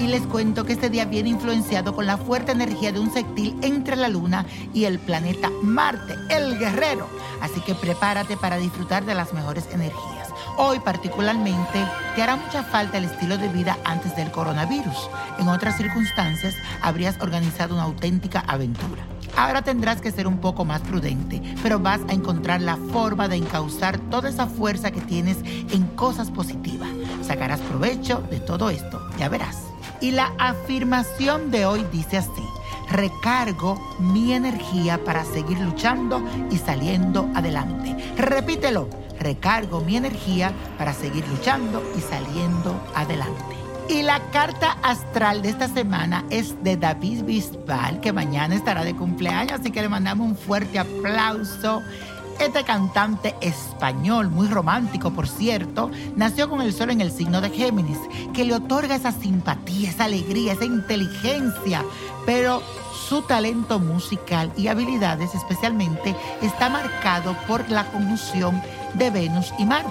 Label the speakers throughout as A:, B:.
A: Y les cuento que este día viene influenciado con la fuerte energía de un sextil entre la luna y el planeta Marte, el guerrero. Así que prepárate para disfrutar de las mejores energías. Hoy particularmente te hará mucha falta el estilo de vida antes del coronavirus. En otras circunstancias habrías organizado una auténtica aventura. Ahora tendrás que ser un poco más prudente, pero vas a encontrar la forma de encauzar toda esa fuerza que tienes en cosas positivas. Sacarás provecho de todo esto, ya verás. Y la afirmación de hoy dice así, recargo mi energía para seguir luchando y saliendo adelante. Repítelo, recargo mi energía para seguir luchando y saliendo adelante. Y la carta astral de esta semana es de David Bisbal, que mañana estará de cumpleaños, así que le mandamos un fuerte aplauso. Este cantante español, muy romántico por cierto, nació con el sol en el signo de Géminis, que le otorga esa simpatía, esa alegría, esa inteligencia, pero su talento musical y habilidades especialmente está marcado por la conjunción de Venus y Marte.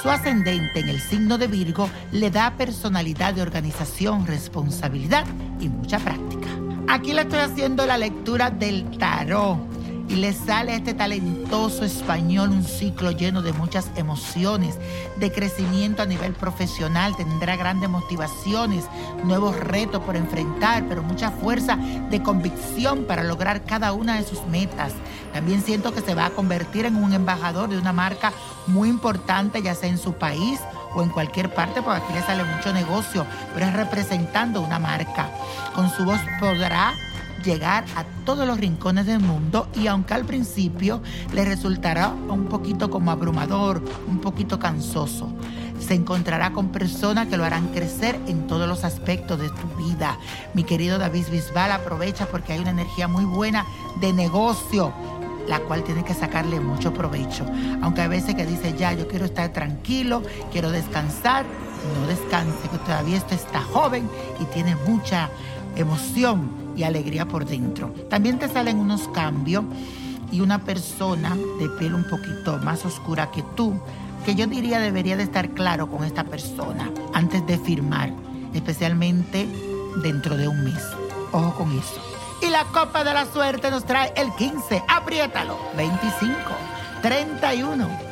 A: Su ascendente en el signo de Virgo le da personalidad de organización, responsabilidad y mucha práctica. Aquí le estoy haciendo la lectura del tarot y le sale a este talentoso español un ciclo lleno de muchas emociones, de crecimiento a nivel profesional, tendrá grandes motivaciones, nuevos retos por enfrentar, pero mucha fuerza de convicción para lograr cada una de sus metas. También siento que se va a convertir en un embajador de una marca muy importante, ya sea en su país o en cualquier parte, porque aquí le sale mucho negocio, pero es representando una marca. Con su voz podrá llegar a todos los rincones del mundo y aunque al principio le resultará un poquito como abrumador, un poquito cansoso, se encontrará con personas que lo harán crecer en todos los aspectos de tu vida. Mi querido David Bisbal aprovecha porque hay una energía muy buena de negocio la cual tiene que sacarle mucho provecho. Aunque a veces que dice, ya, yo quiero estar tranquilo, quiero descansar, no descanse, que todavía usted está joven y tiene mucha emoción y alegría por dentro. También te salen unos cambios y una persona de pelo un poquito más oscura que tú, que yo diría debería de estar claro con esta persona antes de firmar, especialmente dentro de un mes. Ojo con eso. Y la copa de la suerte nos trae el 15, apriétalo, 25, 31,